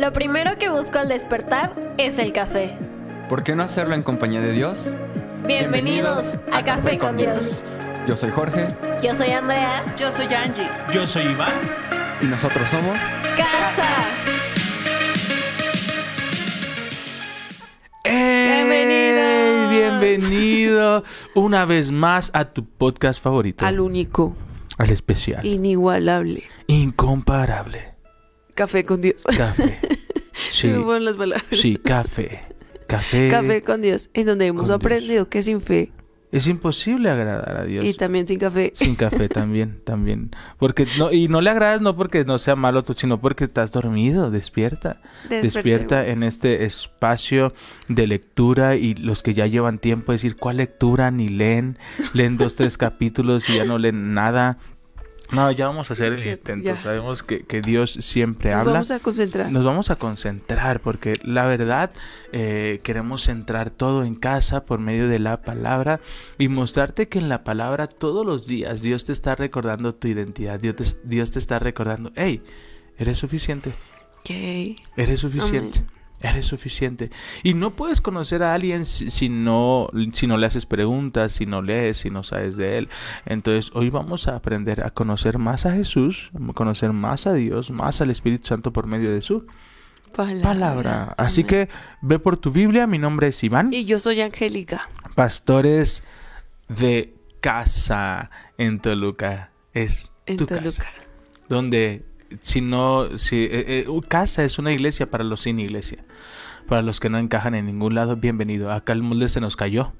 Lo primero que busco al despertar es el café. ¿Por qué no hacerlo en compañía de Dios? Bienvenidos, a, Café con Dios. Yo soy Jorge Yo soy Andrea. Yo soy Angie. Yo soy Iván. y nosotros somos... Casa. ¡Ey! Bienvenido una vez más a tu podcast favorito. Al único, Al especial. inigualable. Incomparable. Café con Dios. Café. Sí, me fueron las palabras. sí, café. Café. Café con Dios, en donde hemos aprendido que sin fe Es imposible agradar a Dios. y también sin café. Sin café también, también. Porque no, y no le agradas no porque no sea malo tú, sino porque estás dormido, despierta. Despierta en este espacio de lectura y los que ya llevan tiempo decir cuál lectura ni leen, leen dos, tres capítulos y ya no leen nada. No, ya vamos a hacer el intento. ya. Sabemos que, que Dios siempre Nos habla. vamos a concentrar. Nos vamos a concentrar porque la verdad eh, queremos centrar todo en casa por medio de la palabra y mostrarte que en la palabra todos los días Dios te está recordando tu identidad, Dios te, Dios te está recordando, hey, eres suficiente, Ok. eres suficiente. Eres suficiente. Y no puedes conocer a alguien si, no, si no le haces preguntas, si no lees, si no sabes de él. Entonces, hoy vamos a aprender a conocer más a Jesús, a conocer más a Dios, más al Espíritu Santo por medio de su Palabra. palabra. Así Amén. que ve por tu Biblia. Mi nombre es Iván. Y yo soy Angélica. Pastores de casa en Toluca. Es En tu Toluca. casa. Donde, si no, si eh, eh, casa es una iglesia para los sin iglesia. Para los que no encajan en ningún lado, bienvenido. Acá el molde se nos cayó.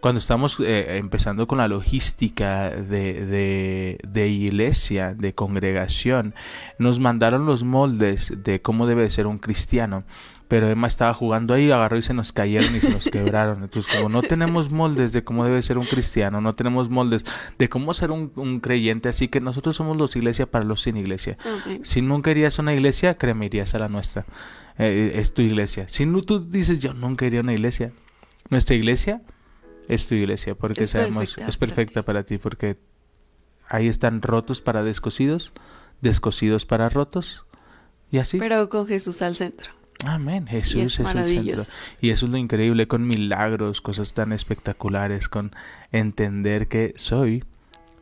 Cuando estamos eh, empezando con la logística de, de, de iglesia, de congregación, nos mandaron los moldes de cómo debe ser un cristiano. Pero Emma estaba jugando ahí, agarró y se nos cayeron y se nos quebraron. Entonces, como no tenemos moldes de cómo debe ser un cristiano, no tenemos moldes de cómo ser un, un creyente, así que nosotros somos los iglesia para los sin iglesia. Si nunca irías a una iglesia, créeme, irías a la nuestra. Eh, es tu iglesia. Si no, tú dices, yo nunca iría a una iglesia. Nuestra iglesia es tu iglesia, porque Es sabemos, perfecta es para perfecta para ti, porque ahí están rotos para descosidos, descosidos para rotos, y así. Pero con Jesús al centro. Amén. Jesús Y es, es el centro. Y eso es lo increíble con milagros, cosas tan espectaculares, con entender que soy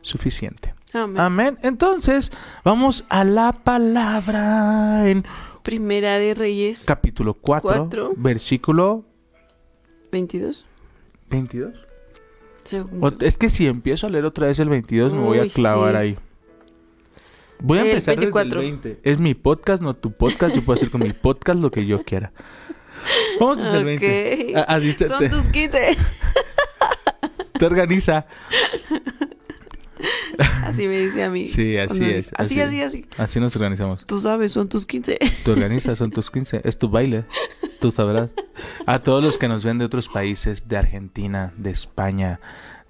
suficiente. Amén. Amén. Entonces, vamos a la palabra en Primera de Reyes capítulo 4, Cuatro. versículo 22. 22. Segundo. O- es que si empiezo a leer otra vez el 22 me voy a clavar sí. ahí. Voy a El empezar desde 24. el 20. Es mi podcast, no tu podcast. Yo puedo hacer con mi podcast lo que yo quiera. Vamos desde el 20. Ok. Ah, así te, Son te- tus 15. te organiza. Así me dice a mí. Sí, así Cuando- es, Así, así así, así. Nos organizamos. Tú sabes, son tus 15. Te organizas, son tus 15. Es tu baile. Tú sabrás. A todos los que nos ven de otros países, de Argentina, de España,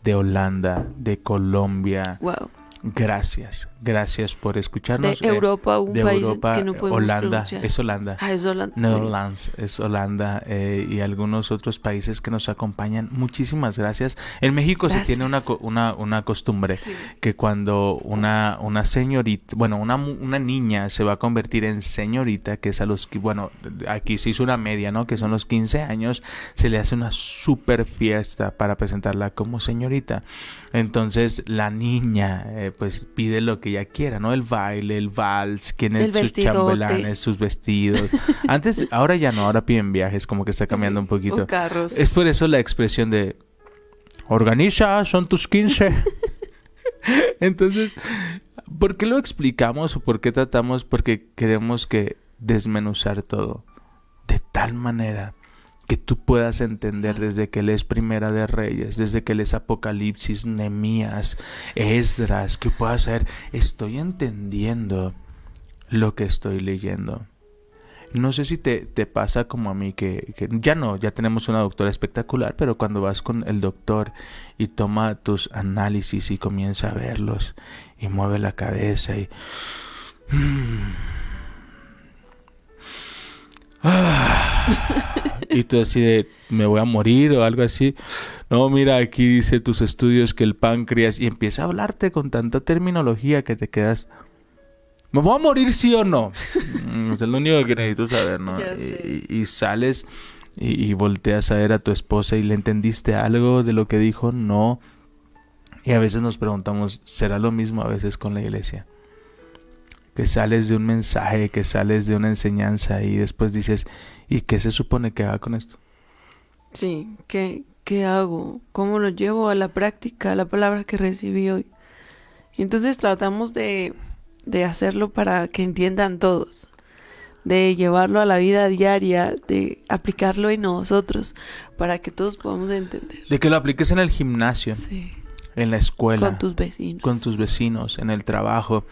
de Holanda, de Colombia. Wow. Gracias. Gracias por De escucharnos. Eh, Europa, un de país Europa, que no podemos Holanda. pronunciar. Es Holanda. Ah, es Holanda. Netherlands es Holanda eh, y algunos otros países que nos acompañan. Muchísimas gracias. En México se Gracias. tiene una, una, una costumbre Sí. que cuando una, una señorita, bueno, una, una niña se va a convertir en señorita, que es a los, bueno, aquí se hizo una media, ¿no? Que son los 15 años, se le hace una super fiesta para presentarla como señorita. Entonces la niña, eh, pues pide lo que ella quiera, ¿no? El baile, el vals, quién El es sus chambelanes, sus vestidos. Antes, ahora ya no, ahora piden viajes, como que está cambiando un poquito. O carros. Es por eso la expresión de organiza, son tus 15. Entonces, ¿por qué lo explicamos o por qué tratamos? Porque queremos que desmenuzar todo de tal manera que tú puedas entender desde que lees Primera de Reyes, desde que lees Apocalipsis, Nemías, Esdras, que puedas saber, estoy entendiendo lo que estoy leyendo. No sé si te, te pasa como a mí, que, que ya no, ya tenemos una doctora espectacular, pero cuando vas con el doctor y toma tus análisis y comienza a verlos y mueve la cabeza y... Ah. y tú así de, me voy a morir o algo así. No, mira, aquí dice tus estudios que el páncreas y empieza a hablarte con tanta terminología que te quedas... ¿Me voy a morir sí o no? Mm, es lo único que necesito saber, ¿no? Y, y sales y, y volteas a ver a tu esposa y le entendiste algo de lo que dijo, no. Y a veces nos preguntamos, ¿será lo mismo a veces con la iglesia? Que sales de un mensaje, que sales de una enseñanza y después dices, ¿y qué se supone que haga con esto? Sí, ¿qué, ¿qué hago? ¿Cómo lo llevo a la práctica, a la palabra que recibí hoy? Y entonces tratamos de, de hacerlo para que entiendan todos, de llevarlo a la vida diaria, de aplicarlo en nosotros, para que todos podamos entender. De que lo apliques en el gimnasio, Sí, en la escuela. con tus vecinos. con tus vecinos, en el trabajo,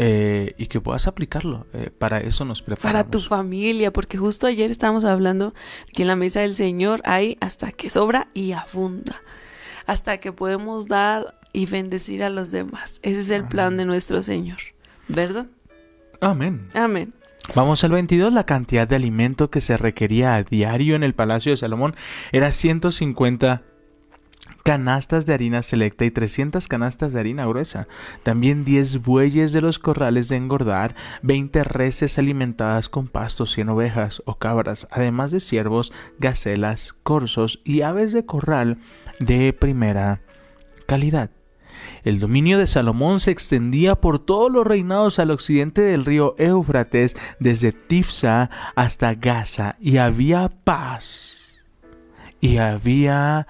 eh, y que puedas aplicarlo. Eh, para eso nos preparamos. Para tu familia, porque justo ayer estábamos hablando que en la mesa del Señor hay hasta que sobra y abunda, hasta que podemos dar y bendecir a los demás. Ese es el plan de nuestro Señor, ¿verdad? Amén. Amén. Vamos al 22. La cantidad de alimento que se requería a diario en el Palacio de Salomón era 150 canastas de harina selecta y 300 canastas de harina gruesa. También 10 bueyes de los corrales de engordar, 20 reses alimentadas con pasto, 100 ovejas o cabras, además de ciervos, gacelas, corzos y aves de corral de primera calidad. El dominio de Salomón se extendía por todos los reinados al occidente del río Éufrates, desde Tifsa hasta Gaza, y había paz. Y había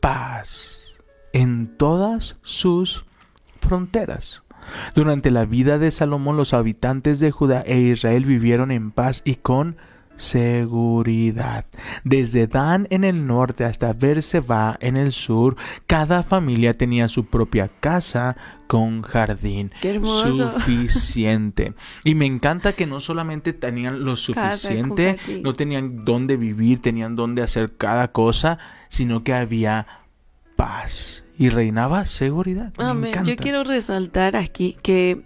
paz en todas sus fronteras. Durante la vida de Salomón los habitantes de Judá e Israel vivieron en paz y con seguridad. Desde Dan en el norte hasta Berseba en el sur, cada familia tenía su propia casa con jardín Qué hermoso. suficiente. Y me encanta que no solamente tenían lo suficiente, no tenían dónde vivir, tenían dónde hacer cada cosa, sino que había paz y reinaba seguridad. Me Amén. Yo quiero resaltar aquí que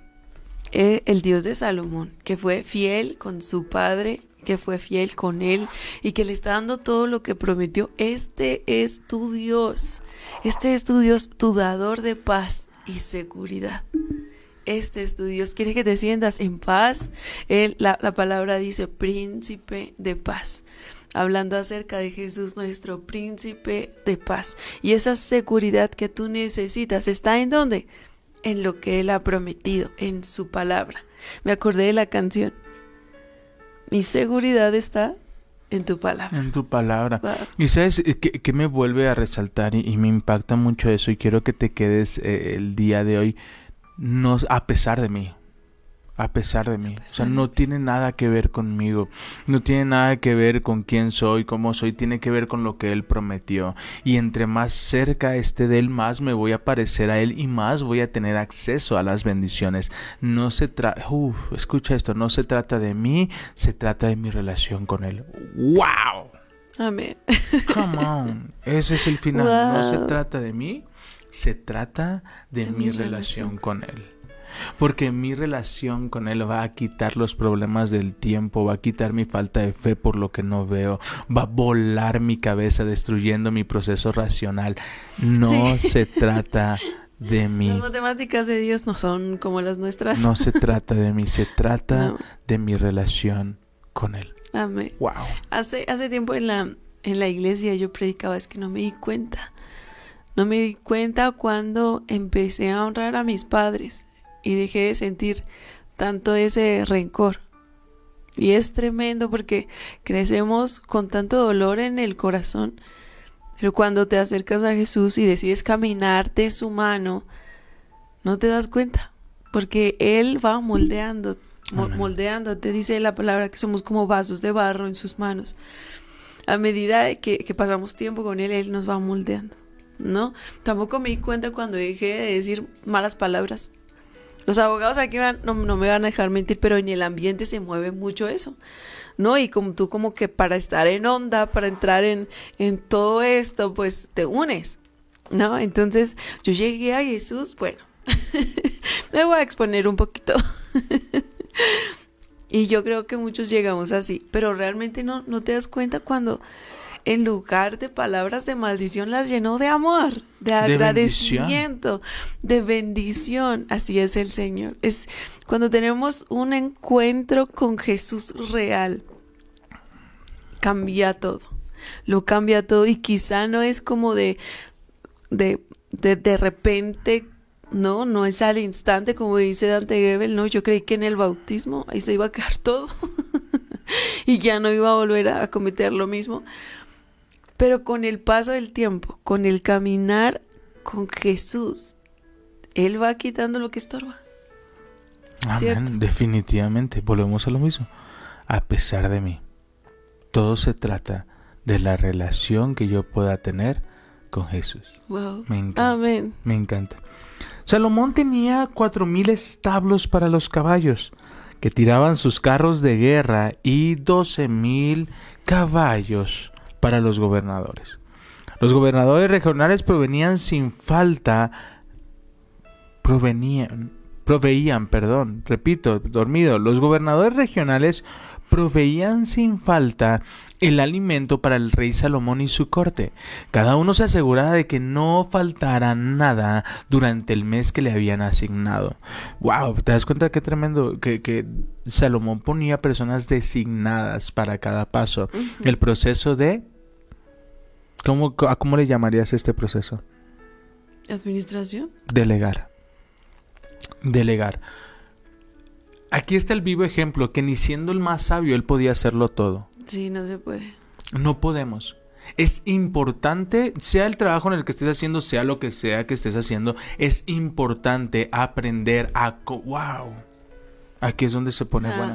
eh, el Dios de Salomón, que fue fiel con su padre, que fue fiel con él y que le está dando todo lo que prometió, este es tu Dios. Este es tu Dios, tu dador de paz y seguridad. Este es tu Dios. Quiere que te sientas en paz. La, la palabra dice príncipe de paz. Hablando acerca de Jesús, nuestro príncipe de paz. Y esa seguridad que tú necesitas está en dónde? En lo que Él ha prometido, en su palabra. Me acordé de la canción. Mi seguridad está en tu palabra. En tu palabra. Wow. Y sabes Eh, que, que me vuelve a resaltar y, y me impacta mucho eso y quiero que te quedes eh, el día de hoy no, a pesar de mí. A pesar de mí. O sea, no ti. tiene nada que ver conmigo. No tiene nada que ver con quién soy, cómo soy. Tiene que ver con lo que Él prometió. Y entre más cerca esté de Él, más me voy a parecer a Él y más voy a tener acceso a las bendiciones. No se trata... Escucha esto. No se trata de mí, se trata de mi relación con Él. ¡Wow! Amén. Come on. Ese es el final. No se trata de mí, se trata de, De mi mi relación relación con Él. Porque mi relación con Él va a quitar los problemas del tiempo, va a quitar mi falta de fe por lo que no veo, va a volar mi cabeza destruyendo mi proceso racional. No Sí. se trata de mí. Las matemáticas de Dios no son como las nuestras. No se trata de mí, se trata No. de mi relación con Él. Amén. Wow. Hace, hace tiempo en la, en la iglesia yo predicaba, es que no me di cuenta. No me di cuenta cuando empecé a honrar a mis padres y dejé de sentir tanto ese rencor. Y es tremendo porque crecemos con tanto dolor en el corazón. Pero cuando te acercas a Jesús y decides caminarte su mano, no te das cuenta. Porque Él va moldeando, moldeándote. Dice la palabra que somos como vasos de barro en sus manos. A medida de que, que pasamos tiempo con Él, Él nos va moldeando. ¿No? Tampoco me di cuenta cuando dejé de decir malas palabras. Los abogados aquí van- no, no me van a dejar mentir, pero en el ambiente se mueve mucho eso. ¿No? Y como tú como que para estar en onda, para entrar en, en todo esto, pues te unes. ¿No? Entonces yo llegué a Jesús, bueno, me voy a exponer un poquito. y yo creo que muchos llegamos así, pero realmente no, no te das cuenta cuando en lugar de palabras de maldición, las llenó de amor, de agradecimiento, de bendición. Así es el Señor. Es cuando tenemos un encuentro con Jesús real, cambia todo. Lo cambia todo y quizá no es como de de, de, de repente no, no es al instante, como dice Dante Gebel, no, yo creí que en el bautismo ahí se iba a quedar todo y ya no iba a volver a cometer lo mismo. Pero con el paso del tiempo, con el caminar con Jesús, Él va quitando lo que estorba. Amén. Definitivamente. Volvemos a lo mismo. A pesar de mí. Todo se trata de la relación que yo pueda tener con Jesús. Wow. Me encanta. Amén. Me encanta. Salomón tenía cuatro mil establos para los caballos, que tiraban sus carros de guerra, y doce mil caballos para los gobernadores. Los gobernadores regionales provenían sin falta, provenían, proveían, perdón, repito, dormido. Los gobernadores regionales proveían sin falta el alimento para el rey Salomón y su corte. Cada uno se aseguraba de que no faltara nada durante el mes que le habían asignado. Wow, ¿te das cuenta qué tremendo? Que, que Salomón ponía personas designadas para cada paso. El proceso de... ¿Cómo, ¿A cómo le llamarías este proceso? ¿Administración? Delegar. Delegar. Aquí está el vivo ejemplo que ni siendo el más sabio él podía hacerlo todo. Sí, no se puede. No podemos. Es importante, sea el trabajo en el que estés haciendo, sea lo que sea que estés haciendo, es importante aprender a... ¡Wow! Aquí es donde se pone Ah, bueno.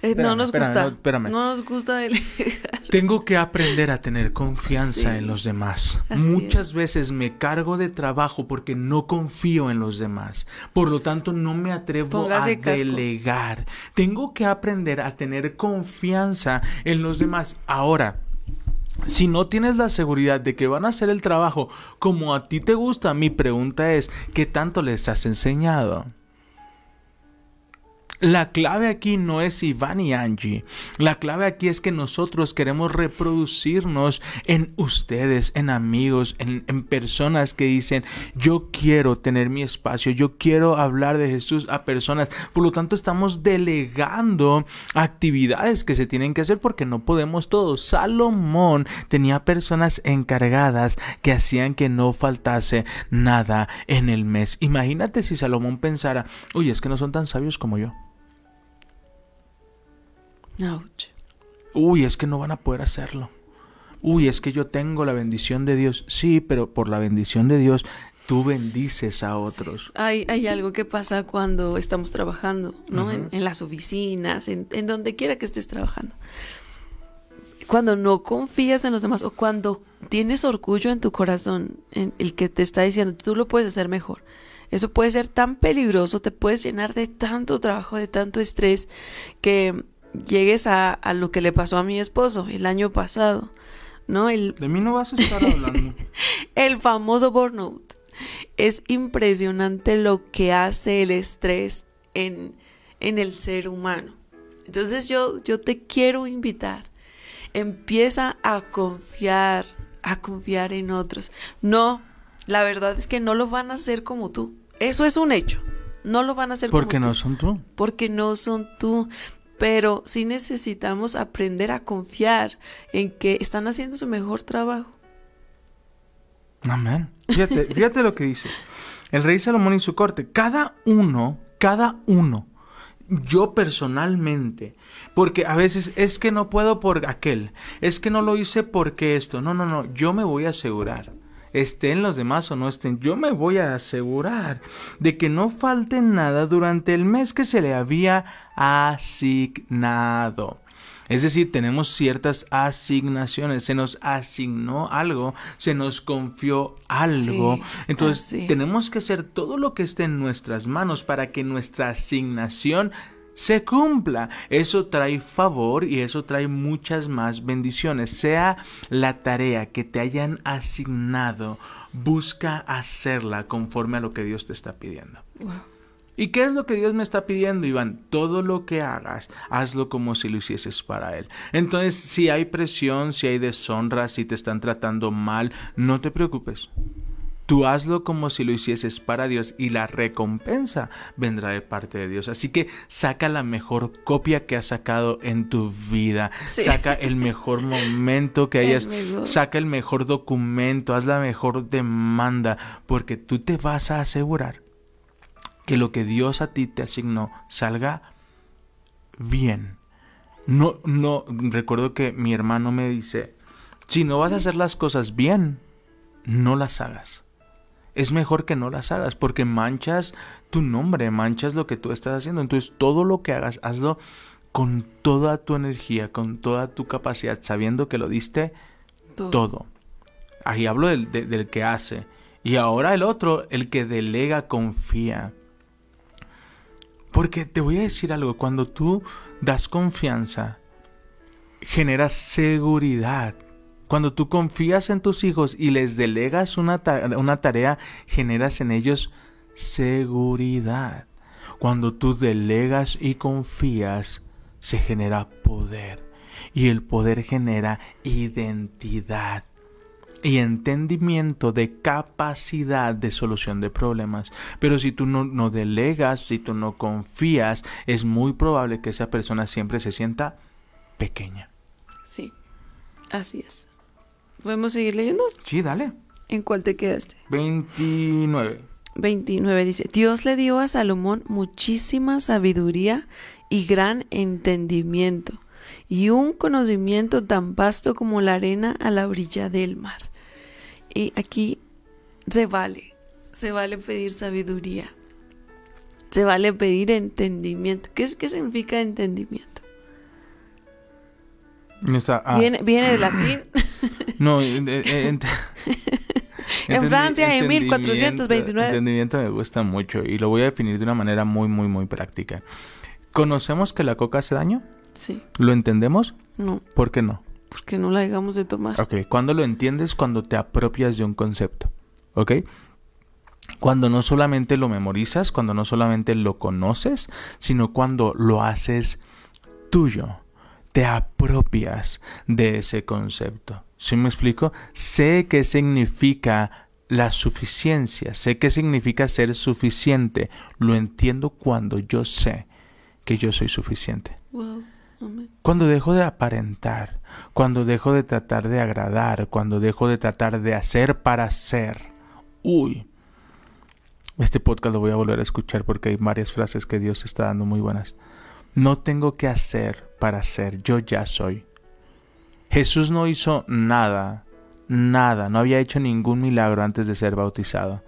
Eh, Espérame, no nos espérame, gusta. no, espérame. No nos gusta delegar. Tengo que aprender a tener confianza Sí. en los demás. Muchas veces me cargo de trabajo porque no confío en los demás. Por lo tanto, no me atrevo Póngase a casco. delegar. Tengo que aprender a tener confianza en los demás. Ahora, si no tienes la seguridad de que van a hacer el trabajo como a ti te gusta, mi pregunta es, ¿qué tanto les has enseñado? La clave aquí no es Iván y Angie. La clave aquí es que nosotros queremos reproducirnos en ustedes, en amigos, en, personas que dicen, yo quiero tener mi espacio, yo quiero hablar de Jesús a personas. Por lo tanto, estamos delegando actividades que se tienen que hacer porque no podemos todos. Salomón tenía personas encargadas que hacían que no faltase nada en el mes. Imagínate si Salomón pensara, oye, es que no son tan sabios como yo. Ouch. Uy, es que no van a poder hacerlo. Uy, es que yo tengo la bendición de Dios. Sí, pero por la bendición de Dios tú bendices a otros. Hay, hay algo que pasa cuando estamos trabajando, ¿no? en, en las oficinas, en, en donde quiera que estés trabajando. Cuando no confías en los demás o cuando tienes orgullo en tu corazón, en el que te está diciendo, tú lo puedes hacer mejor. Eso puede ser tan peligroso, te puedes llenar de tanto trabajo, de tanto estrés, que llegues a, a lo que le pasó a mi esposo el año pasado, ¿no? El, De mí no vas a estar hablando. el famoso burnout. Es impresionante lo que hace el estrés en, en el ser humano. Entonces yo, yo te quiero invitar. Empieza a confiar, a confiar en otros. No, la verdad es que no lo van a hacer como tú. Eso es un hecho. No lo van a hacer Porque como no tú. son tú. Porque no son tú. Pero sí necesitamos aprender a confiar en que están haciendo su mejor trabajo. Amén. Fíjate, fíjate lo que dice. El rey Salomón y su corte. Cada uno, cada uno, yo personalmente, porque a veces es que no puedo por aquel, es que no lo hice porque esto. No, no, no, yo me voy a asegurar. Estén los demás o no estén, yo me voy a asegurar de que no falte nada durante el mes que se le había asignado. Es decir, tenemos ciertas asignaciones, se nos asignó algo, se nos confió algo. Sí, Entonces, tenemos que hacer todo lo que esté en nuestras manos para que nuestra asignación se cumpla. Eso trae favor y eso trae muchas más bendiciones. Sea la tarea que te hayan asignado, busca hacerla conforme a lo que Dios te está pidiendo. ¿Y qué es lo que Dios me está pidiendo, Iván? Todo lo que hagas, hazlo como si lo hicieses para Él. Entonces, si hay presión, si hay deshonra, si te están tratando mal, no te preocupes. Tú hazlo como si lo hicieses para Dios y la recompensa vendrá de parte de Dios. Así que saca la mejor copia que has sacado en tu vida. Sí. Saca el mejor momento que hayas. Saca el mejor documento. Haz la mejor demanda. Porque tú te vas a asegurar que lo que Dios a ti te asignó salga bien. No, no, recuerdo que mi hermano me dice, si no vas a hacer las cosas bien, no las hagas. Es mejor que no las hagas porque manchas tu nombre, manchas lo que tú estás haciendo. Entonces todo lo que hagas, hazlo con toda tu energía, con toda tu capacidad, sabiendo que lo diste Todo. todo. Ahí hablo del, de- del que hace. Y ahora el otro, el que delega, confía. Porque te voy a decir algo, cuando tú das confianza, generas seguridad. Cuando tú confías en tus hijos y les delegas una, ta- una tarea, generas en ellos seguridad. Cuando tú delegas y confías, se genera poder. Y el poder genera identidad y entendimiento de capacidad de solución de problemas. Pero si tú no, no delegas, si tú no confías, es muy probable que esa persona siempre se sienta pequeña. Sí, así es. ¿Podemos seguir leyendo? Sí, dale. ¿En cuál te quedaste? 29. 29 dice, Dios le dio a Salomón muchísima sabiduría y gran entendimiento, y un conocimiento tan vasto como la arena a la orilla del mar. Y aquí se vale, se vale pedir sabiduría, se vale pedir entendimiento. ¿Qué, es, qué significa entendimiento? Ah, Viene, viene de latín. No, eh, eh, ent- En Francia, en entendimiento- 1429. Entendimiento me gusta mucho y lo voy a definir de una manera muy, muy, muy práctica. ¿Conocemos que la coca hace daño? Sí, ¿Lo entendemos? no, ¿Por qué no? porque no la dejamos de tomar. Ok, cuando lo entiendes, cuando te apropias de un concepto. ¿Ok? Cuando no solamente lo memorizas, cuando no solamente lo conoces, sino cuando lo haces tuyo. Te apropias de ese concepto. ¿Sí me explico? Sé qué significa la suficiencia, sé qué significa ser suficiente. Lo entiendo cuando yo sé que yo soy suficiente. Wow. Cuando dejo de aparentar, cuando dejo de tratar de agradar, cuando dejo de tratar de hacer para ser. Uy. Este podcast lo voy a volver a escuchar porque hay varias frases que Dios está dando muy buenas. No tengo que hacer para ser, yo ya soy. Jesús no hizo nada, nada, no había hecho ningún milagro antes de ser bautizado.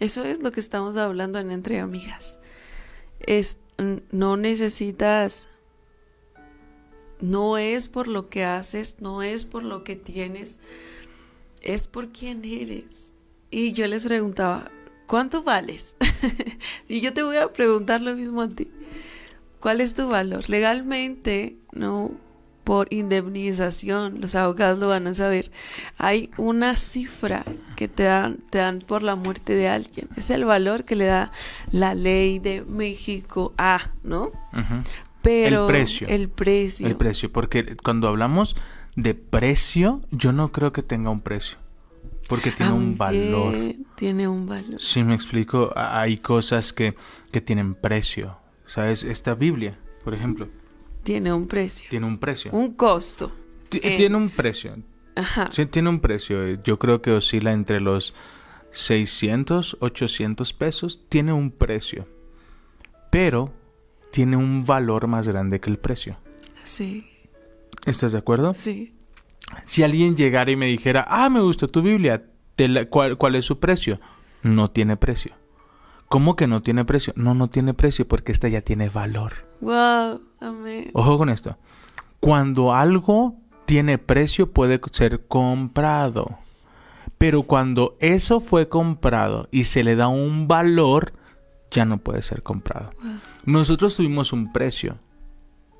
Eso es lo que estamos hablando en Entre Amigas. Es, no necesitas, no es por lo que haces, no es por lo que tienes, es por quién eres. Y yo les preguntaba, ¿cuánto vales? y yo te voy a preguntar lo mismo a ti. ¿Cuál es tu valor? Legalmente, no por indemnización, los abogados lo van a saber. Hay una cifra que te dan, te dan por la muerte de alguien. Es el valor que le da la ley de México a, ¿no? Pero precio. El precio. El precio, porque cuando hablamos de precio, yo no creo que tenga un precio, porque tiene un valor. Tiene un valor. Si me explico, hay cosas que, que tienen precio. ¿Sabes? Esta Biblia, por ejemplo, Tiene un precio. tiene un precio. Un costo. Eh. Tiene un precio. Ajá. Sí, tiene un precio. eh, Yo creo que oscila entre los 600, 800 pesos. Tiene un precio. Pero tiene un valor más grande que el precio. Sí, ¿Estás de acuerdo? sí. Si alguien llegara y me dijera, ah, me gustó tu Biblia, te la- ¿cuál, ¿cuál es su precio? No tiene precio. ¿Cómo que no tiene precio? No, no tiene precio porque esta ya tiene valor. Wow, amén. Ojo con esto. Cuando algo tiene precio puede ser comprado. Pero cuando eso fue comprado y se le da un valor, ya no puede ser comprado. Nosotros tuvimos un precio.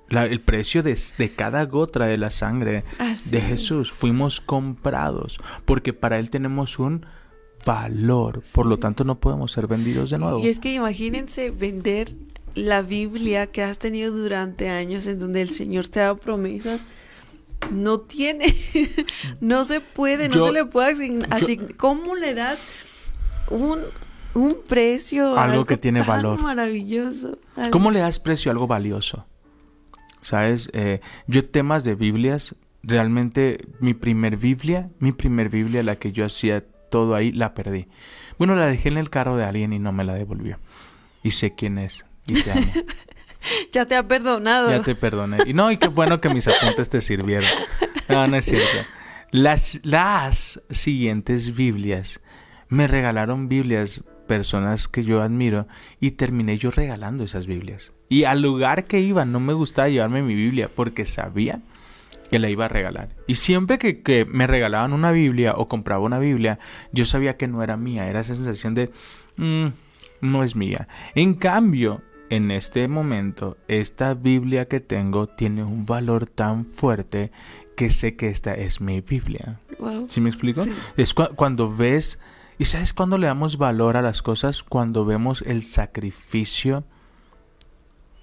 La- el precio de, de cada gota de la sangre Así de es. Jesús. Fuimos comprados porque para Él tenemos un valor. Por lo tanto, no podemos ser vendidos de nuevo. Y es que imagínense vender la Biblia que has tenido durante años en donde el Señor te ha dado promesas. No tiene, no se puede, no Yo- se le puede asignar. yo- así, ¿Cómo le das un, un precio a Algo que tiene tan valor. Maravilloso. Algo- ¿Cómo le das precio a algo valioso? ¿Sabes? Eh, yo temas de Biblias, realmente mi primer Biblia, mi primer Biblia, la que yo hacía todo ahí, la perdí. Bueno, la dejé en el carro de alguien y no me la devolvió. Y sé quién es. Y te amo. Ya te ha perdonado. Ya te perdoné. Y no, y qué bueno que mis apuntes te sirvieron. No, no es cierto. Las, las siguientes Biblias me regalaron Biblias personas que yo admiro y terminé yo regalando esas Biblias. Y al lugar que iba no me gustaba llevarme mi Biblia porque sabía que la iba a regalar. Y siempre que, que me regalaban una Biblia o compraba una Biblia, yo sabía que no era mía. Era esa sensación de, "Mm, no es mía. En cambio, en este momento, esta Biblia que tengo tiene un valor tan fuerte que sé que esta es mi Biblia. Wow. ¿Sí me explico? Sí. Es cua- cuando ves, ¿y sabes cuándo le damos valor a las cosas? Cuando vemos el sacrificio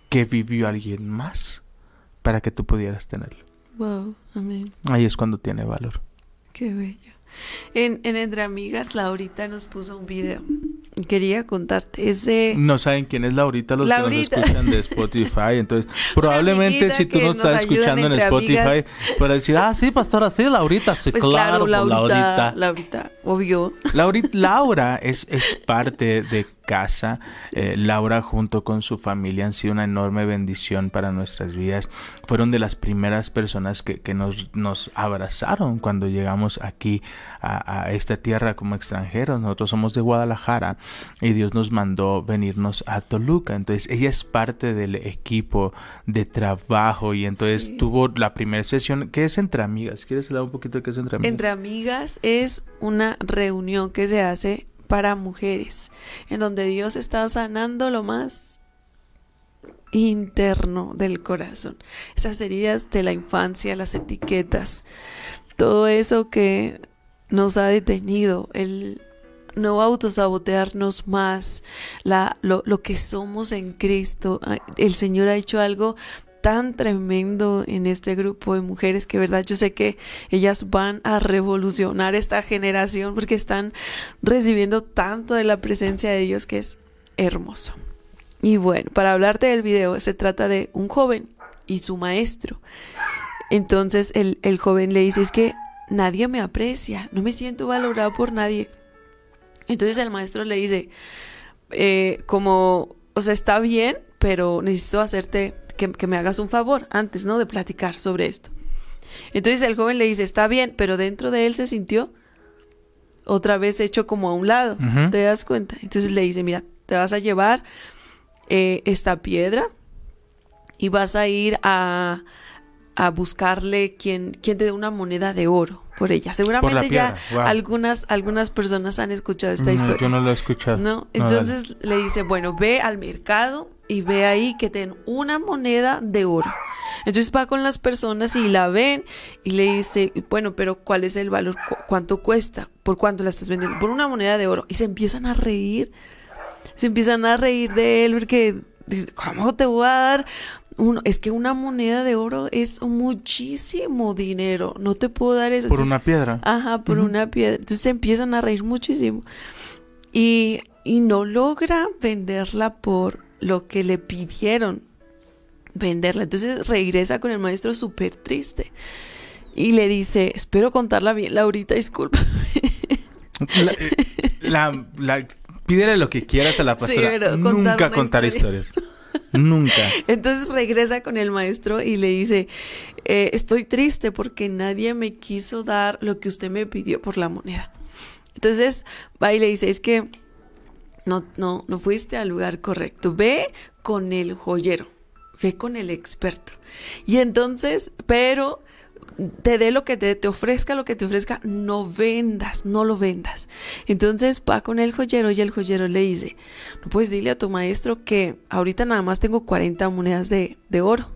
que vivió alguien más para que tú pudieras tenerlo. Wow, amén. Ahí es cuando tiene valor. Qué bello. En, en Entre Amigas, Laurita nos puso un video. Quería contarte. Es de. No saben quién es Laurita los Laurita. que nos escuchan de Spotify. Entonces, probablemente si tú nos nos estás escuchando en Spotify, amigas. para decir, ah, sí, pastora, sí, Laurita, sí, Pues claro, claro, pues, Laurita. Laurita. Laurita, obvio. Lauri- Laura es, es parte de casa. Eh, Laura junto con su familia han sido una enorme bendición para nuestras vidas. Fueron de las primeras personas que, que nos, nos abrazaron cuando llegamos aquí a, a esta tierra como extranjeros. Nosotros somos de Guadalajara y Dios nos mandó venirnos a Toluca. Entonces ella es parte del equipo de trabajo y entonces Sí. tuvo la primera sesión que es entre amigas. ¿Quieres hablar un poquito de qué es entre amigas? Entre Amigas es una reunión que se hace para mujeres, en donde Dios está sanando lo más interno del corazón. Esas heridas de la infancia, las etiquetas, todo eso que nos ha detenido, el no autosabotearnos más, lo, lo que somos en Cristo. El Señor ha hecho algo tan tremendo en este grupo de mujeres que, verdad, yo sé que ellas van a revolucionar esta generación porque están recibiendo tanto de la presencia de Dios que es hermoso. Y bueno, para hablarte del video, se trata de un joven y su maestro. Entonces el, el joven le dice, es que nadie me aprecia, no me siento valorado por nadie. Entonces el maestro le dice, eh, como, o sea, está bien, pero necesito hacerte que, que me hagas un favor antes, ¿no? De platicar sobre esto. Entonces el joven le dice, está bien, pero dentro de él se sintió otra vez hecho como a un lado. ¿Te das cuenta? Entonces le dice, mira, te vas a llevar eh, esta piedra y vas a ir a, a buscarle quien, quien te dé una moneda de oro por ella. Seguramente ya wow. algunas, algunas personas han escuchado esta No, historia. Yo no lo he escuchado. ¿no? Entonces le dice, bueno, ve al mercado y ve ahí que ten una moneda de oro. Entonces va con las personas y la ven y le dice, bueno, pero ¿cuál es el valor? ¿Cu- ¿Cuánto cuesta? ¿Por cuánto la estás vendiendo? Por una moneda de oro. Y se empiezan a reír. Se empiezan a reír de él porque, dice, ¿cómo te voy a dar? Uno, es que una moneda de oro es muchísimo dinero. No te puedo dar eso. Por Entonces, una piedra. Ajá, por una piedra. Entonces se empiezan a reír muchísimo. Y, y no logra venderla por lo que le pidieron venderla. Entonces regresa con el maestro súper triste. Y le dice, espero contarla bien, Laurita, disculpa. La, eh, la- la- pídele lo que quieras a la pastora. Nunca contar historia. historias. Nunca. Entonces regresa con el maestro y le dice, "Eh, estoy triste porque nadie me quiso dar lo que usted me pidió por la moneda. Entonces va y le dice, es que no, no, no fuiste al lugar correcto. Ve con el joyero, ve con el experto. Y entonces, pero te dé lo que te, te ofrezca, lo que te ofrezca, no vendas, no lo vendas. Entonces va con el joyero y el joyero le dice, no puedes dile a tu maestro que ahorita nada más tengo 40 monedas de, de oro.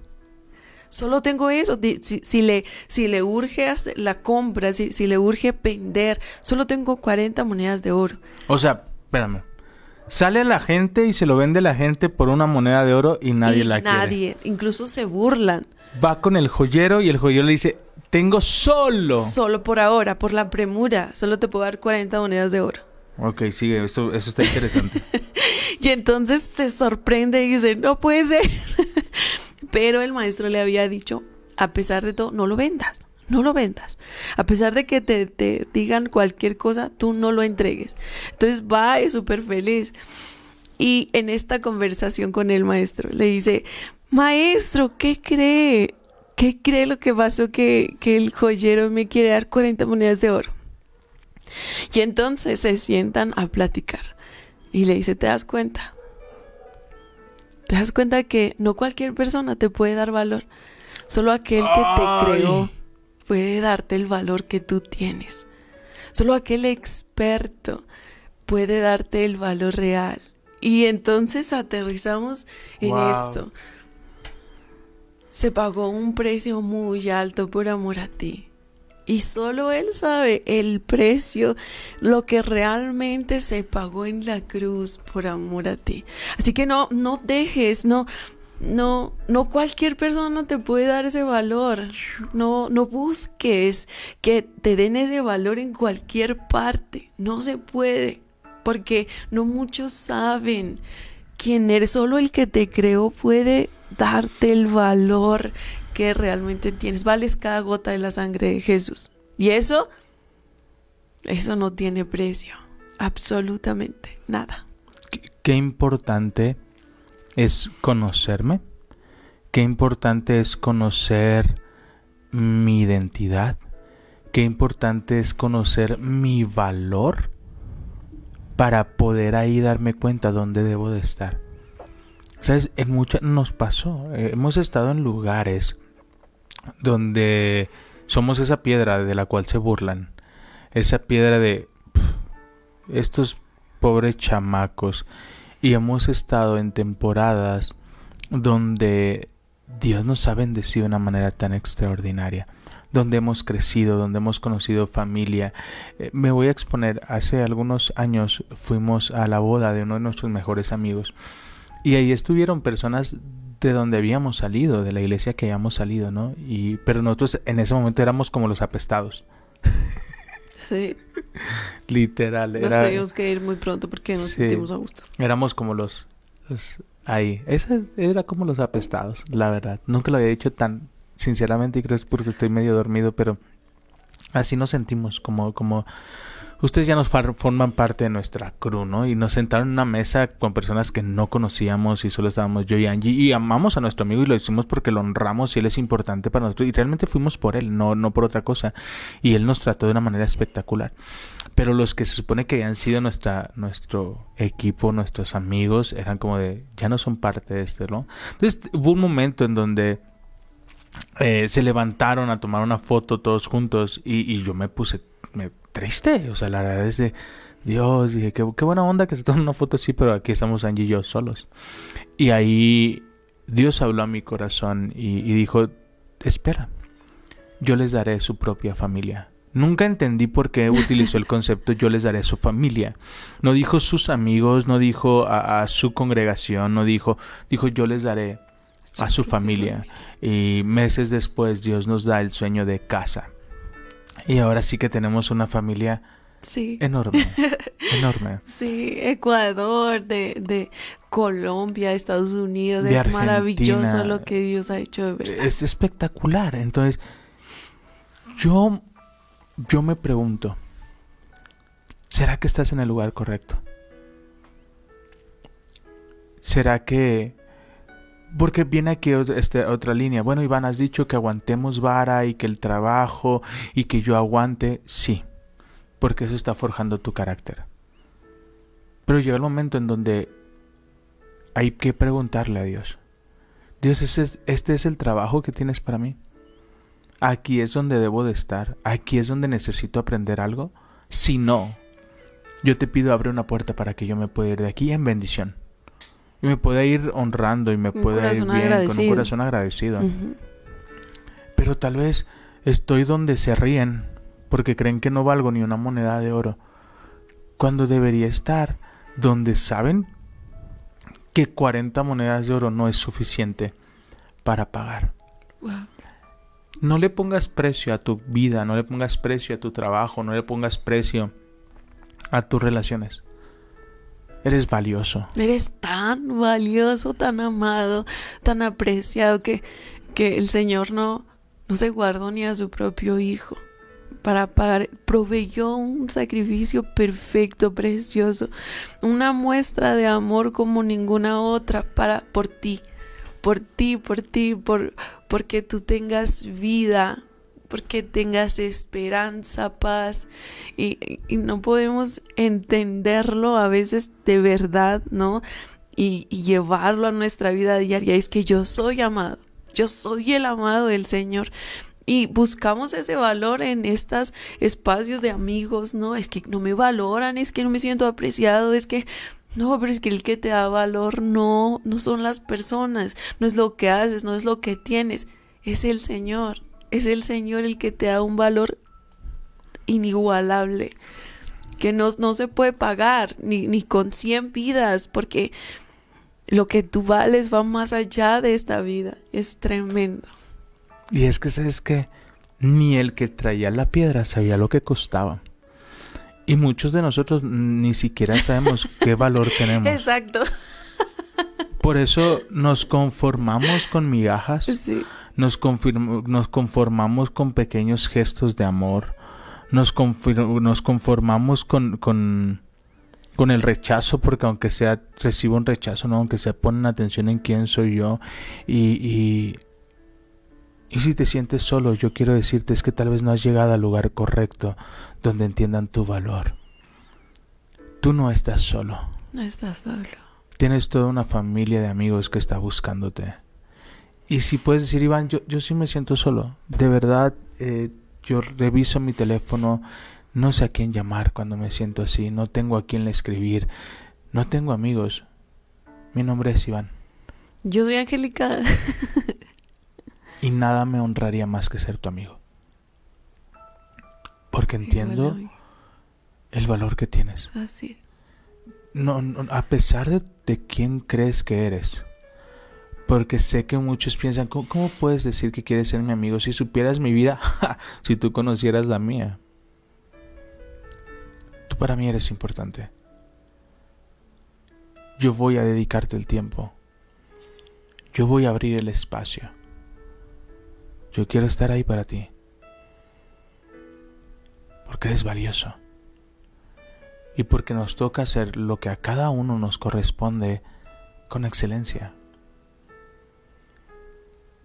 Solo tengo eso. Si, si le, si le urge hacer la compra, si, si le urge vender, solo tengo 40 monedas de oro. O sea, espérame. Sale la gente y se lo vende la gente por una moneda de oro y nadie Y la quiere. nadie, incluso se burlan. Va con el joyero y el joyero le dice, tengo solo. Solo por ahora, por la premura, solo te puedo dar 40 monedas de oro. ok, sigue, eso, eso está interesante. Y entonces se sorprende y dice, no puede ser. Pero el maestro le había dicho, a pesar de todo, no lo vendas, no lo vendas. A pesar de que te, te digan cualquier cosa, tú no lo entregues. Entonces va, es súper feliz. Y en esta conversación con el maestro le dice, maestro, ¿qué cree? ¿Qué cree lo que pasó que, que el joyero me quiere dar 40 monedas de oro? Y entonces se sientan a platicar. Y le dice, ¿te das cuenta? ¿Te das cuenta que no cualquier persona te puede dar valor? Solo aquel que te creó puede darte el valor que tú tienes. Solo aquel experto puede darte el valor real. Y entonces aterrizamos en Wow. esto. Se pagó un precio muy alto por amor a ti. Y solo Él sabe el precio, lo que realmente se pagó en la cruz por amor a ti. Así que no, no dejes, no, no, no cualquier persona te puede dar ese valor. No, no busques que te den ese valor en cualquier parte. No se puede, porque no muchos saben quién eres. Solo el que te creó puede darte el valor que realmente tienes. Vales cada gota de la sangre de Jesús. Y eso, eso no tiene precio. Absolutamente nada. qué, qué importante es conocerme. Qué importante es conocer mi identidad. Qué importante es conocer mi valor para poder ahí darme cuenta dónde debo de estar. ¿Sabes? En muchas nos pasó. eh, hemos estado en lugares donde somos esa piedra de la cual se burlan. Esa piedra de "Pf, estos pobres chamacos. Y hemos estado en temporadas donde Dios nos ha bendecido de una manera tan extraordinaria. Donde hemos crecido, donde hemos conocido familia. Eh, me voy a exponer. Hace algunos años fuimos a la boda de uno de nuestros mejores amigos. Y ahí estuvieron personas de donde habíamos salido, de la iglesia que habíamos salido, ¿no? Y, pero nosotros en ese momento éramos como los apestados. Sí, Literal. nos era- tuvimos que ir muy pronto porque nos Sí. sentimos a gusto. Éramos como los, los- ahí. Ese era como los apestados, la verdad. Nunca lo había dicho tan sinceramente y creo que es porque estoy medio dormido, pero así nos sentimos como como ustedes ya nos forman parte de nuestra crew, ¿no? Y nos sentaron en una mesa con personas que no conocíamos y solo estábamos yo y Angie y amamos a nuestro amigo y lo hicimos porque lo honramos y él es importante para nosotros y realmente fuimos por él, no no por otra cosa. Y él nos trató de una manera espectacular. Pero los que se supone que habían sido nuestra, nuestro equipo, nuestros amigos, eran como de, ya no son parte de esto, ¿no? Entonces hubo un momento en donde eh, se levantaron a tomar una foto todos juntos y, y yo me puse triste, o sea, la verdad es de, Dios, dije, qué, qué buena onda que se tomen una foto así, pero aquí estamos Angie y yo solos. Y ahí Dios habló a mi corazón y, y dijo, espera, yo les daré su propia familia. Nunca entendí por qué utilizó el concepto yo les daré su familia. No dijo sus amigos, no dijo a, a su congregación, no dijo, dijo yo les daré a su familia. Y meses después Dios nos da el sueño de casa. Y ahora sí que tenemos una familia Sí. enorme, enorme. Sí, Ecuador, de, de Colombia, Estados Unidos, De es maravilloso lo que Dios ha hecho de verdad. Es espectacular. Entonces, yo, yo me pregunto, ¿será que estás en el lugar correcto? ¿Será que... Porque viene aquí este, otra línea. Bueno, Iván, has dicho que aguantemos vara y que el trabajo y que yo aguante. Sí, porque eso está forjando tu carácter. Pero llega el momento en donde hay que preguntarle a Dios. Dios, ¿ese es- ¿este es el trabajo que tienes para mí? ¿Aquí es donde debo de estar? ¿Aquí es donde necesito aprender algo? Si no, yo te pido abre una puerta para que yo me pueda ir de aquí en bendición. Y me pueda ir honrando y me Un pueda ir bien con un corazón agradecido. Pero tal vez estoy donde se ríen porque creen que no valgo ni una moneda de oro, cuando debería estar donde saben que 40 monedas de oro no es suficiente para pagar. Wow. No le pongas precio a tu vida, no le pongas precio a tu trabajo, no le pongas precio a tus relaciones. Eres valioso. Eres tan valioso, tan amado, tan apreciado que, que el Señor no, no se guardó ni a su propio hijo para pagar, proveyó un sacrificio perfecto, precioso, una muestra de amor como ninguna otra para por ti, por ti, por ti, por porque tú tengas vida, porque tengas esperanza, paz y, no podemos entenderlo a veces de verdad, ¿no? Y, y llevarlo a nuestra vida diaria es que yo soy amado. Yo soy el amado del Señor y buscamos ese valor en estos espacios de amigos, ¿no? Es que no me valoran, es que no me siento apreciado, es que no, pero es que el que te da valor no, no son las personas, no es lo que haces, no es lo que tienes, es el Señor, es el Señor el que te da un valor inigualable, que no, no se puede pagar ni, ni con 100 vidas, porque lo que tú vales va más allá de esta vida, es tremendo. Y es que, ¿sabes que Ni el que traía la piedra sabía lo que costaba. Y muchos de nosotros ni siquiera sabemos qué valor tenemos. Exacto. Por eso nos conformamos con migajas. Sí. Nos, nos conformamos con pequeños gestos de amor. Nos, nos conformamos con, con, con, el rechazo, porque aunque sea recibo un rechazo, no, aunque sea ponen atención en quién soy yo. Y, y y si te sientes solo, yo quiero decirte es que tal vez no has llegado al lugar correcto donde entiendan tu valor. Tú no estás solo. No estás solo. Tienes toda una familia de amigos que está buscándote. Y si puedes decir, Iván, yo, yo sí me siento solo. De verdad, eh, yo reviso mi teléfono, no sé a quién llamar cuando me siento así, no tengo a quién le escribir, no tengo amigos. Mi nombre es Iván. Yo soy Angélica. y nada me honraría más que ser tu amigo. Porque entiendo el valor que tienes. Así. No, no, a pesar de, de, quién crees que eres. Porque sé que muchos piensan, ¿cómo, ¿cómo, puedes decir que quieres ser mi amigo si supieras mi vida? si tú conocieras la mía. Tú para mí eres importante. Yo voy a dedicarte el tiempo. Yo voy a abrir el espacio. Yo quiero estar ahí para ti. Porque eres valioso. Y porque nos toca hacer lo que a cada uno nos corresponde con excelencia.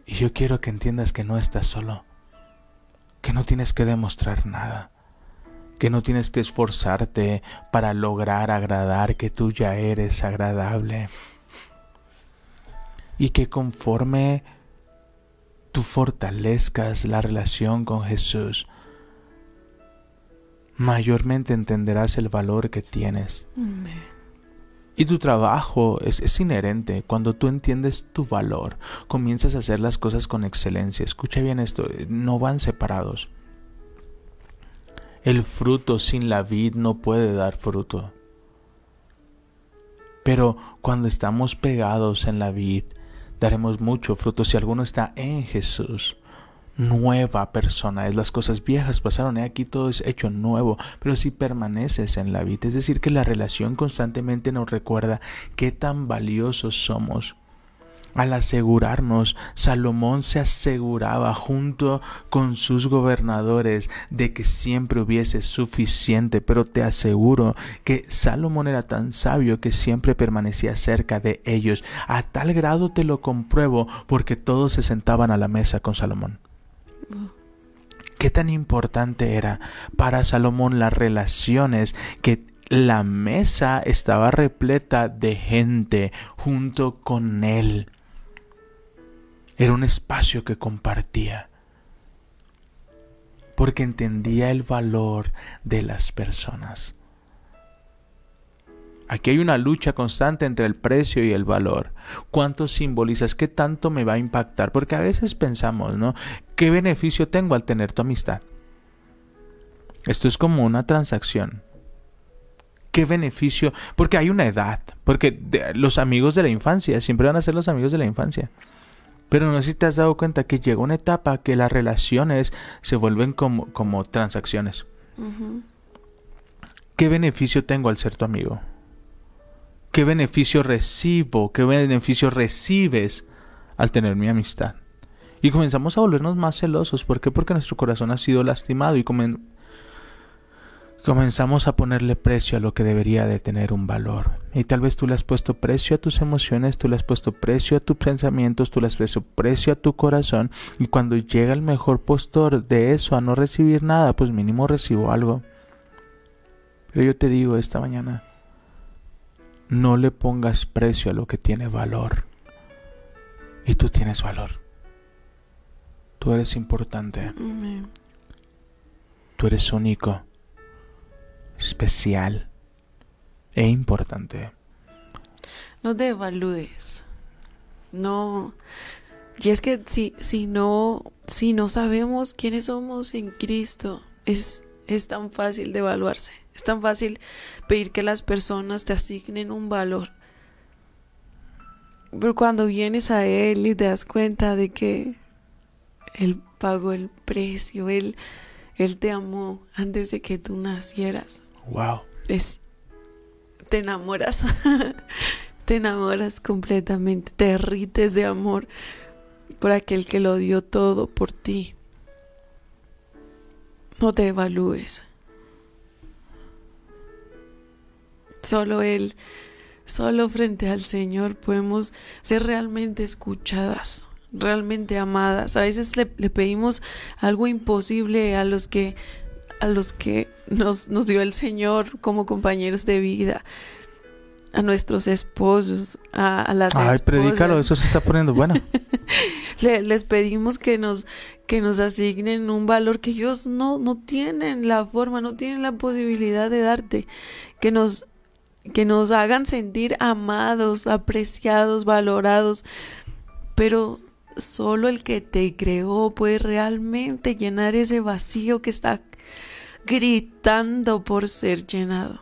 Y yo quiero que entiendas que no estás solo. Que no tienes que demostrar nada. Que no tienes que esforzarte para lograr agradar, que tú ya eres agradable. Y que conforme tú fortalezcas la relación con Jesús, mayormente entenderás el valor que tienes. Y tu trabajo es, es, inherente. Cuando tú entiendes tu valor, comienzas a hacer las cosas con excelencia. Escucha bien esto, no van separados. El fruto sin la vid no puede dar fruto. Pero cuando estamos pegados en la vid, daremos mucho fruto si alguno está en Jesús. Nueva persona es las cosas viejas pasaron y aquí todo es hecho nuevo, pero si permaneces en la vida, es decir, que la relación constantemente nos recuerda qué tan valiosos somos. Al asegurarnos, Salomón se aseguraba junto con sus gobernadores de que siempre hubiese suficiente, pero te aseguro que Salomón era tan sabio que siempre permanecía cerca de ellos. A tal grado te lo compruebo porque todos se sentaban a la mesa con Salomón. ¿Qué tan importante era para Salomón las relaciones que la mesa estaba repleta de gente junto con él? Era un espacio que compartía. Porque entendía el valor de las personas. Aquí hay una lucha constante entre el precio y el valor. ¿Cuánto simbolizas? ¿Qué tanto me va a impactar? Porque a veces pensamos, ¿no? ¿Qué beneficio tengo al tener tu amistad? Esto es como una transacción. ¿Qué beneficio? Porque hay una edad. Porque los amigos de la infancia siempre van a ser los amigos de la infancia. Pero no sé si te has dado cuenta que llega una etapa que las relaciones se vuelven como, como transacciones. ¿Qué beneficio tengo al ser tu amigo? ¿Qué beneficio recibo? ¿Qué beneficio recibes al tener mi amistad? Y comenzamos a volvernos más celosos. ¿Por qué? Porque nuestro corazón ha sido lastimado y comenzamos a ponerle precio a lo que debería de tener un valor. Y tal vez tú le has puesto precio a tus emociones, tú le has puesto precio a tus pensamientos, tú le has puesto precio a tu corazón. Y cuando llega el mejor postor de eso a no recibir nada, pues mínimo recibo algo. Pero yo te digo esta mañana, no le pongas precio a lo que tiene valor. Y tú tienes valor. Tú eres importante. Tú eres único, especial e importante. No te evalúes. No. Y es que si, si no, si no sabemos quiénes somos en Cristo, es, es tan fácil de evaluarse. Es tan fácil pedir que las personas te asignen un valor. Pero cuando vienes a Él y te das cuenta de que Él pagó el precio, Él, él te amó antes de que tú nacieras. Wow. Es, te enamoras, te enamoras completamente, te derrites de amor por aquel que lo dio todo por ti. No te evalúes. Solo Él, solo frente al Señor podemos ser realmente escuchadas, realmente amadas. A veces le, pedimos algo imposible a los que a los que nos, nos dio el Señor como compañeros de vida, a nuestros esposos, a, las Ay, predícalo, eso se está poniendo bueno. les pedimos que nos, que nos asignen un valor que ellos no, no tienen la forma, no tienen la posibilidad de darte, que nos que nos hagan sentir amados, apreciados, valorados, pero solo el que te creó puede realmente llenar ese vacío que está gritando por ser llenado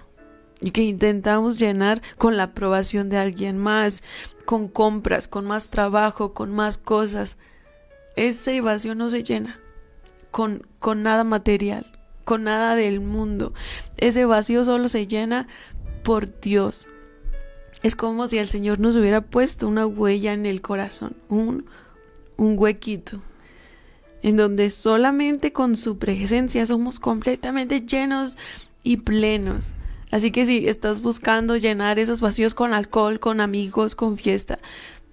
y que intentamos llenar con la aprobación de alguien más, con compras, con más trabajo, con más cosas. Ese vacío no se llena con, con nada material, con nada del mundo. Ese vacío solo se llena por Dios. Es como si el Señor nos hubiera puesto una huella en el corazón, un, un huequito, en donde solamente con su presencia somos completamente llenos y plenos. Así que si estás buscando llenar esos vacíos con alcohol, con amigos, con fiesta,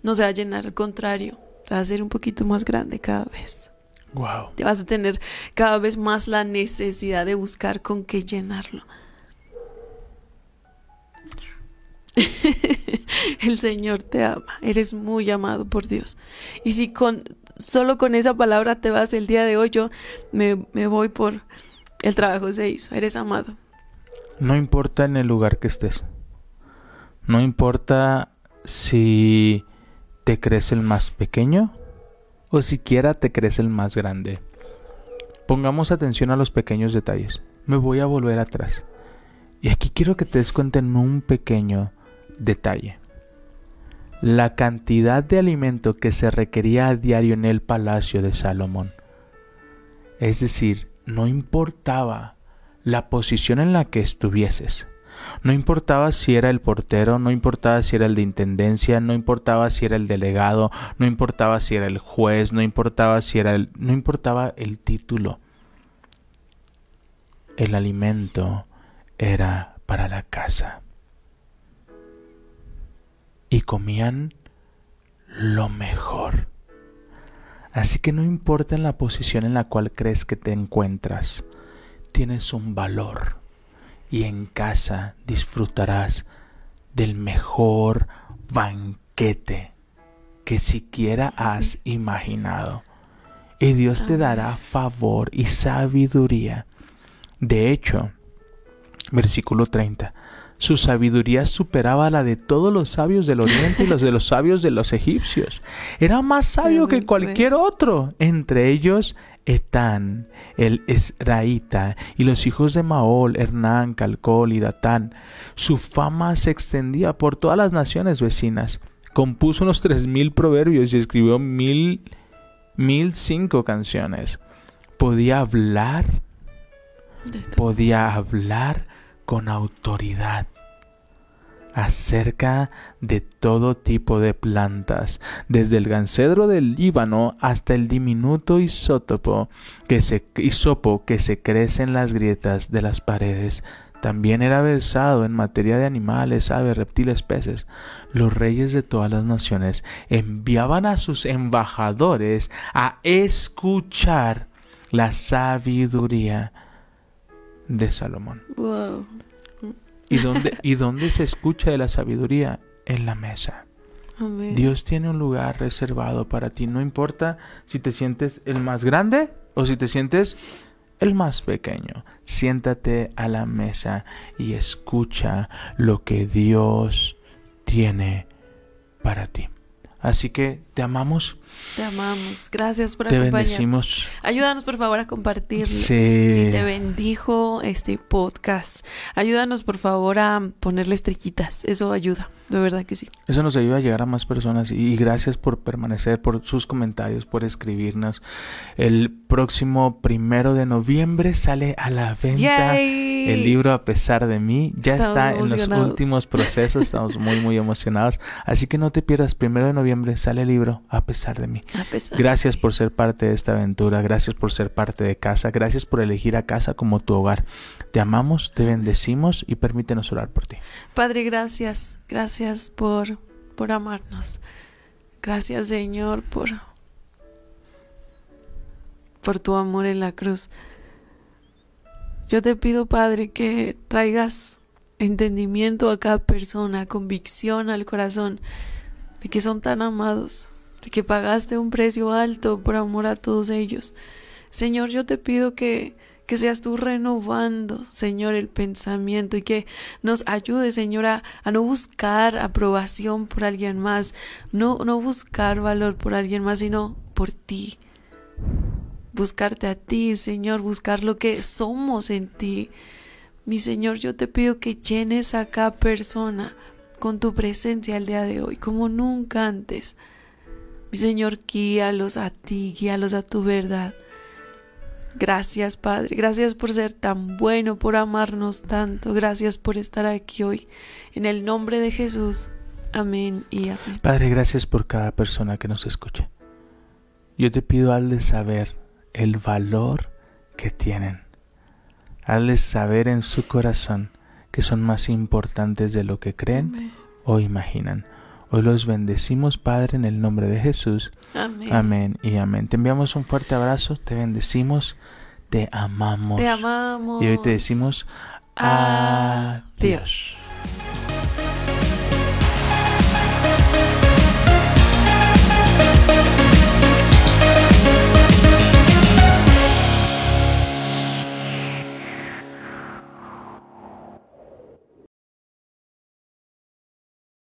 no se va a llenar, al contrario, va a ser un poquito más grande cada vez. Wow. Te vas a tener cada vez más la necesidad de buscar con qué llenarlo. el Señor te ama, eres muy amado por Dios. Y si con solo con esa palabra te vas el día de hoy, yo me, voy por el trabajo se hizo, eres amado. No importa en el lugar que estés. No importa si te crees el más pequeño o siquiera te crees el más grande. Pongamos atención a los pequeños detalles. Me voy a volver atrás. Y aquí quiero que te des cuenta en un pequeño Detalle. La cantidad de alimento que se requería a diario en el palacio de Salomón. Es decir, no importaba la posición en la que estuvieses. No importaba si era el portero, no importaba si era el de intendencia, no importaba si era el delegado, no importaba si era el juez, no importaba si era el no importaba el título. El alimento era para la casa y comían lo mejor. Así que no importa en la posición en la cual crees que te encuentras, tienes un valor y en casa disfrutarás del mejor banquete que siquiera has imaginado. Y Dios te dará favor y sabiduría. De hecho, versículo 30, Su sabiduría superaba la de todos los sabios del oriente y los de los sabios de los egipcios. Era más sabio que cualquier otro. Entre ellos, Etán, el Esraíta, y los hijos de Maol, Hernán, Calcol y Datán. Su fama se extendía por todas las naciones vecinas. Compuso unos tres mil proverbios y escribió mil, mil cinco canciones. Podía hablar, podía hablar con autoridad acerca de todo tipo de plantas, desde el gancedro del Líbano hasta el diminuto isótopo que se, que se crece en las grietas de las paredes. También era versado en materia de animales, aves, reptiles, peces. Los reyes de todas las naciones enviaban a sus embajadores a escuchar la sabiduría de Salomón. Wow. ¿Y dónde, ¿Y dónde se escucha de la sabiduría? En la mesa. Amén. Dios tiene un lugar reservado para ti. No importa si te sientes el más grande o si te sientes el más pequeño. Siéntate a la mesa y escucha lo que Dios tiene para ti. Así que te amamos, Te amamos. Gracias por te acompañarnos. bendecimos. Ayúdanos por favor a compartirlo. Sí. Si te bendijo este podcast, ayúdanos por favor a ponerle estrellitas. Eso ayuda, de verdad que sí. Eso nos ayuda a llegar a más personas y gracias por permanecer, por sus comentarios, por escribirnos. El próximo primero de noviembre sale a la venta ¡Yay! el libro A pesar de mí. Ya Estamos está en los últimos procesos, estamos muy muy emocionados. Así que no te pierdas, primero de noviembre sale el libro A pesar de mí. Pesar. Gracias por ser parte de esta aventura, gracias por ser parte de casa, gracias por elegir a casa como tu hogar. Te amamos, te bendecimos y permítenos orar por ti. Padre, gracias. Gracias por, por amarnos. Gracias, Señor, por, por tu amor en la cruz. Yo te pido, Padre, que traigas entendimiento a cada persona, convicción al corazón de que son tan amados, que pagaste un precio alto por amor a todos ellos. Señor, yo te pido que, que seas tú renovando, Señor, el pensamiento y que nos ayude, Señor, a, a no buscar aprobación por alguien más, no, no buscar valor por alguien más, sino por ti. Buscarte a ti, Señor, buscar lo que somos en ti. Mi Señor, yo te pido que llenes a cada persona con tu presencia el día de hoy, como nunca antes. Mi Señor, guíalos a ti, guíalos a tu verdad. Gracias, Padre. Gracias por ser tan bueno, por amarnos tanto. Gracias por estar aquí hoy. En el nombre de Jesús. Amén y amén. Padre, gracias por cada persona que nos escucha. Yo te pido al de saber el valor que tienen. Hazles saber en su corazón que son más importantes de lo que creen o imaginan. Hoy los bendecimos, Padre, en el nombre de Jesús. Amén. Amén y amén. Te enviamos un fuerte abrazo, te bendecimos, te amamos. Te amamos. Y hoy te decimos Adiós. adiós.